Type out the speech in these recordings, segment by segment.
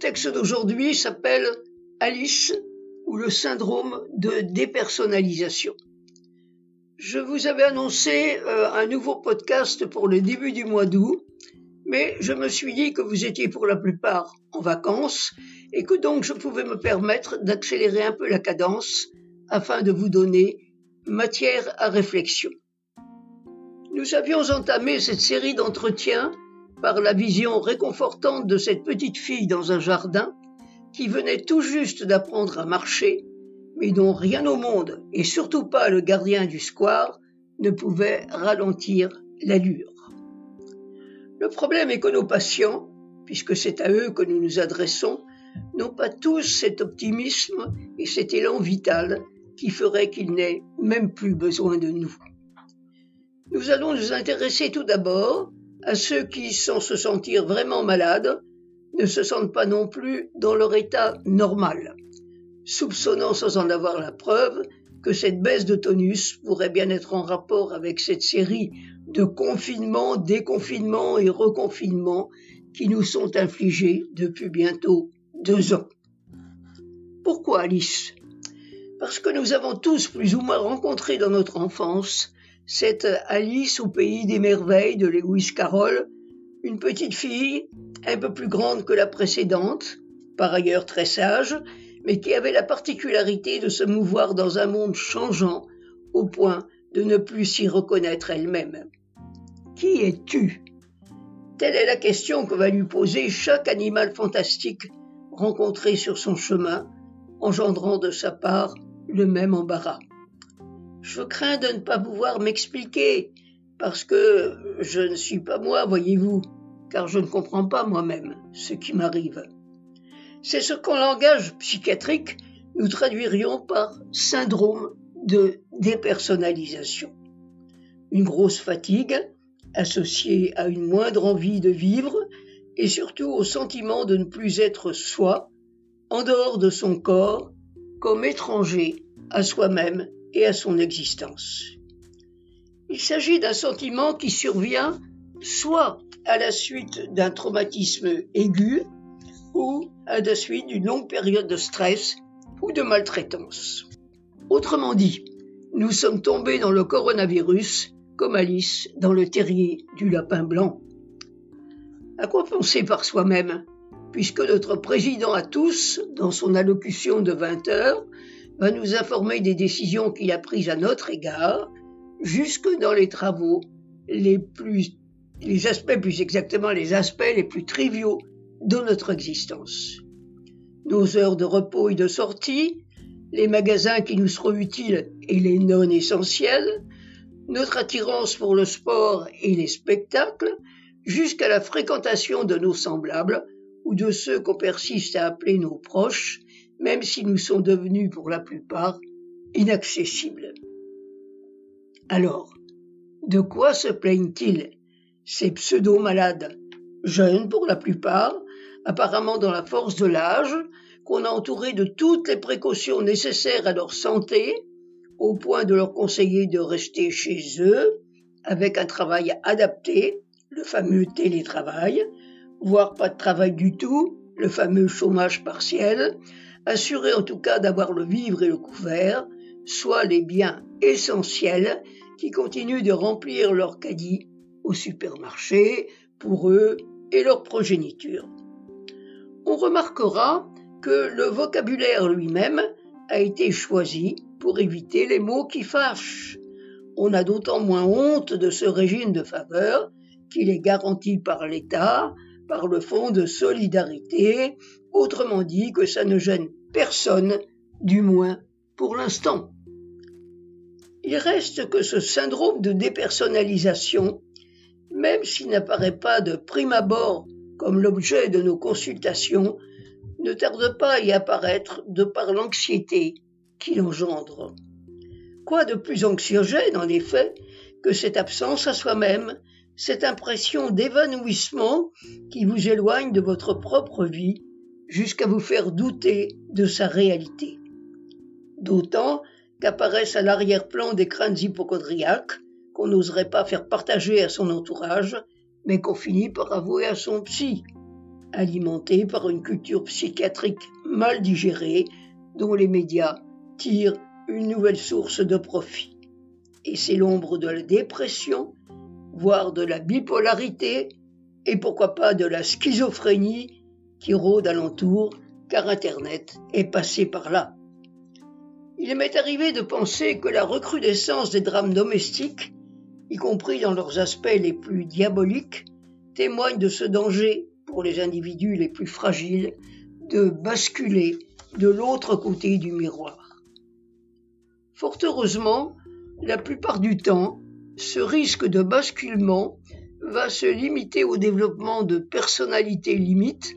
texte d'aujourd'hui s'appelle Alice ou le syndrome de dépersonnalisation. Je vous avais annoncé euh, un nouveau podcast pour le début du mois d'août, mais je me suis dit que vous étiez pour la plupart en vacances et que donc je pouvais me permettre d'accélérer un peu la cadence afin de vous donner matière à réflexion. Nous avions entamé cette série d'entretiens par la vision réconfortante de cette petite fille dans un jardin qui venait tout juste d'apprendre à marcher, mais dont rien au monde, et surtout pas le gardien du square, ne pouvait ralentir l'allure. Le problème est que nos patients, puisque c'est à eux que nous nous adressons, n'ont pas tous cet optimisme et cet élan vital qui ferait qu'ils n'aient même plus besoin de nous. Nous allons nous intéresser tout d'abord à ceux qui, sans se sentir vraiment malades, ne se sentent pas non plus dans leur état normal, soupçonnant sans en avoir la preuve que cette baisse de tonus pourrait bien être en rapport avec cette série de confinements, déconfinements et reconfinements qui nous sont infligés depuis bientôt deux ans. Pourquoi Alice? Parce que nous avons tous plus ou moins rencontré dans notre enfance cette Alice au pays des merveilles de Lewis Carroll, une petite fille, un peu plus grande que la précédente, par ailleurs très sage, mais qui avait la particularité de se mouvoir dans un monde changeant au point de ne plus s'y reconnaître elle-même. Qui es-tu? Telle est la question que va lui poser chaque animal fantastique rencontré sur son chemin, engendrant de sa part le même embarras. Je crains de ne pas pouvoir m'expliquer, parce que je ne suis pas moi, voyez-vous, car je ne comprends pas moi-même ce qui m'arrive. C'est ce qu'en langage psychiatrique nous traduirions par syndrome de dépersonnalisation. Une grosse fatigue associée à une moindre envie de vivre et surtout au sentiment de ne plus être soi, en dehors de son corps, comme étranger à soi-même et à son existence. Il s'agit d'un sentiment qui survient soit à la suite d'un traumatisme aigu ou à la suite d'une longue période de stress ou de maltraitance. Autrement dit, nous sommes tombés dans le coronavirus comme Alice dans le terrier du lapin blanc. À quoi penser par soi-même, puisque notre président à tous, dans son allocution de 20 heures, va nous informer des décisions qu'il a prises à notre égard, jusque dans les travaux les plus, les aspects, plus exactement les aspects les plus triviaux de notre existence. Nos heures de repos et de sortie, les magasins qui nous seront utiles et les non essentiels, notre attirance pour le sport et les spectacles, jusqu'à la fréquentation de nos semblables ou de ceux qu'on persiste à appeler nos proches, même si nous sont devenus pour la plupart inaccessibles. Alors, de quoi se plaignent-ils, ces pseudo-malades, jeunes pour la plupart, apparemment dans la force de l'âge, qu'on a entourés de toutes les précautions nécessaires à leur santé, au point de leur conseiller de rester chez eux, avec un travail adapté, le fameux télétravail, voire pas de travail du tout, le fameux chômage partiel, assurer en tout cas d'avoir le vivre et le couvert, soit les biens essentiels qui continuent de remplir leur caddie au supermarché pour eux et leur progéniture. On remarquera que le vocabulaire lui-même a été choisi pour éviter les mots qui fâchent. On a d'autant moins honte de ce régime de faveur qu'il est garanti par l'État, par le Fonds de solidarité, autrement dit que ça ne gêne personne, du moins pour l'instant. Il reste que ce syndrome de dépersonnalisation, même s'il n'apparaît pas de prime abord comme l'objet de nos consultations, ne tarde pas à y apparaître de par l'anxiété qu'il engendre. Quoi de plus anxiogène, en effet, que cette absence à soi-même, cette impression d'évanouissement qui vous éloigne de votre propre vie jusqu'à vous faire douter de sa réalité. D'autant qu'apparaissent à l'arrière-plan des crânes hypochondriaques qu'on n'oserait pas faire partager à son entourage, mais qu'on finit par avouer à son psy. alimenté par une culture psychiatrique mal digérée dont les médias tirent une nouvelle source de profit. Et c'est l'ombre de la dépression, voire de la bipolarité, et pourquoi pas de la schizophrénie qui rôde alentour, car Internet est passé par là. Il m'est arrivé de penser que la recrudescence des drames domestiques, y compris dans leurs aspects les plus diaboliques, témoigne de ce danger pour les individus les plus fragiles de basculer de l'autre côté du miroir. Fort heureusement, la plupart du temps, ce risque de basculement va se limiter au développement de personnalités limites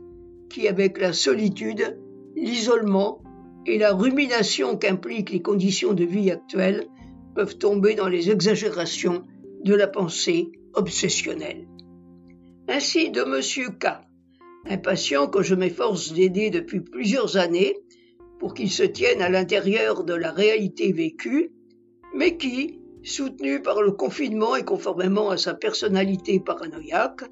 qui, avec la solitude, l'isolement et la rumination qu'impliquent les conditions de vie actuelles, peuvent tomber dans les exagérations de la pensée obsessionnelle. Ainsi de M. K, un patient que je m'efforce d'aider depuis plusieurs années pour qu'il se tienne à l'intérieur de la réalité vécue, mais qui, soutenu par le confinement et conformément à sa personnalité paranoïaque,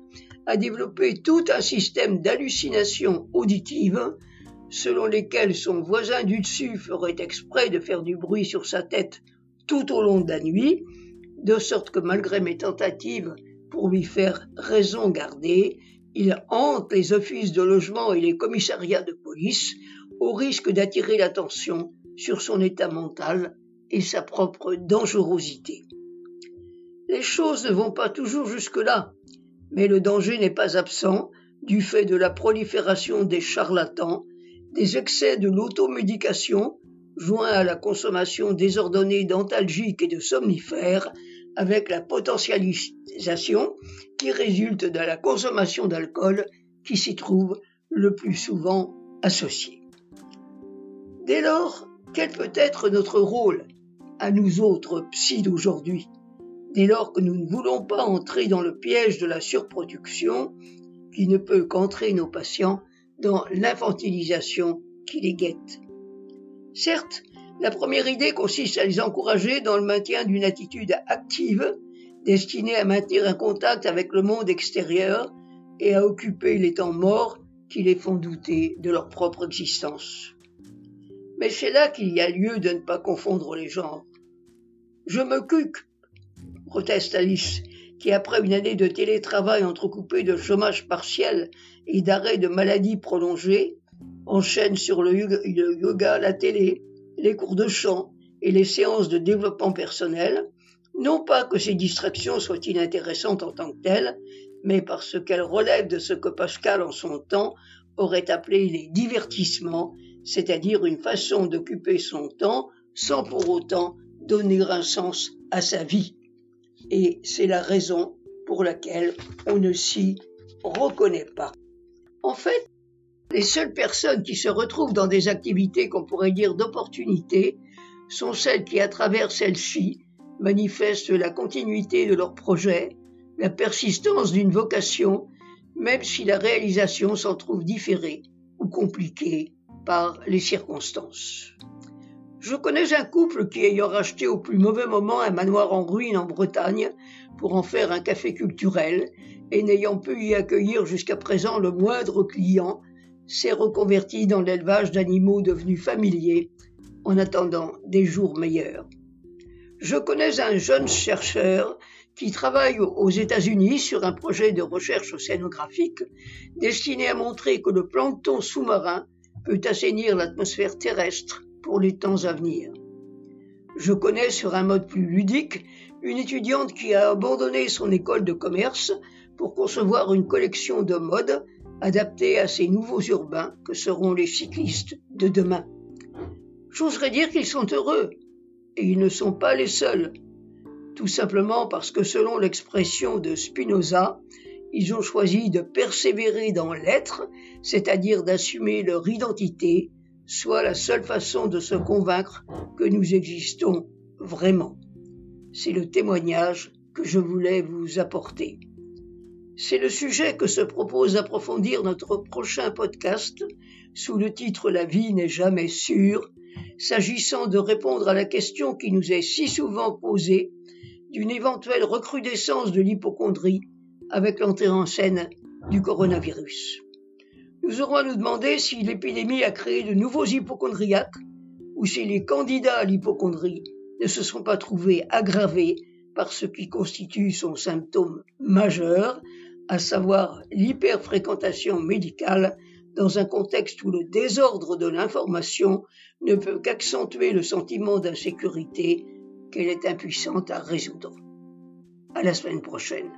a développé tout un système d'hallucinations auditives selon lesquelles son voisin du dessus ferait exprès de faire du bruit sur sa tête tout au long de la nuit, de sorte que malgré mes tentatives pour lui faire raison garder, il hante les offices de logement et les commissariats de police au risque d'attirer l'attention sur son état mental et sa propre dangerosité. Les choses ne vont pas toujours jusque-là, mais le danger n'est pas absent du fait de la prolifération des charlatans, des excès de l'automédication, joints à la consommation désordonnée d'antalgiques et de somnifères, avec la potentialisation qui résulte de la consommation d'alcool qui s'y trouve le plus souvent associée. Dès lors, quel peut être notre rôle, à nous autres psy d'aujourd'hui, dès lors que nous ne voulons pas entrer dans le piège de la surproduction qui ne peut qu'entrer nos patients dans l'infantilisation qui les guette. Certes, la première idée consiste à les encourager dans le maintien d'une attitude active destinée à maintenir un contact avec le monde extérieur et à occuper les temps morts qui les font douter de leur propre existence. Mais c'est là qu'il y a lieu de ne pas confondre les genres. Je me cuque, proteste Alice, qui après une année de télétravail entrecoupée de chômage partiel et d'arrêt de maladie prolongée, enchaîne sur le yoga, la télé, les cours de chant et les séances de développement personnel, non pas que ces distractions soient inintéressantes en tant que telles, mais parce qu'elles relèvent de ce que Pascal en son temps aurait appelé les divertissements, c'est-à-dire une façon d'occuper son temps sans pour autant donner un sens à sa vie. Et c'est la raison pour laquelle on ne s'y reconnaît pas. En fait, les seules personnes qui se retrouvent dans des activités qu'on pourrait dire d'opportunité sont celles qui, à travers celles-ci, manifestent la continuité de leur projet, la persistance d'une vocation, même si la réalisation s'en trouve différée ou compliquée par les circonstances. Je connais un couple qui, ayant racheté au plus mauvais moment un manoir en ruine en Bretagne pour en faire un café culturel, et n'ayant pu y accueillir jusqu'à présent le moindre client, s'est reconverti dans l'élevage d'animaux devenus familiers en attendant des jours meilleurs. Je connais un jeune chercheur qui travaille aux États-Unis sur un projet de recherche océanographique destiné à montrer que le plancton sous-marin peut assainir l'atmosphère terrestre pour les temps à venir. Je connais sur un mode plus ludique une étudiante qui a abandonné son école de commerce pour concevoir une collection de mode adaptés à ces nouveaux urbains que seront les cyclistes de demain. J'oserais dire qu'ils sont heureux, et ils ne sont pas les seuls, tout simplement parce que selon l'expression de Spinoza, ils ont choisi de persévérer dans l'être, c'est-à-dire d'assumer leur identité, soit la seule façon de se convaincre que nous existons vraiment. C'est le témoignage que je voulais vous apporter. C'est le sujet que se propose d'approfondir notre prochain podcast sous le titre La vie n'est jamais sûre, s'agissant de répondre à la question qui nous est si souvent posée d'une éventuelle recrudescence de l'hypochondrie avec l'entrée en scène du coronavirus. Nous aurons à nous demander si l'épidémie a créé de nouveaux hypochondriaques ou si les candidats à l'hypochondrie ne se sont pas trouvés aggravés par ce qui constitue son symptôme majeur, à savoir l'hyperfréquentation médicale dans un contexte où le désordre de l'information ne peut qu'accentuer le sentiment d'insécurité qu'elle est impuissante à résoudre. À la semaine prochaine.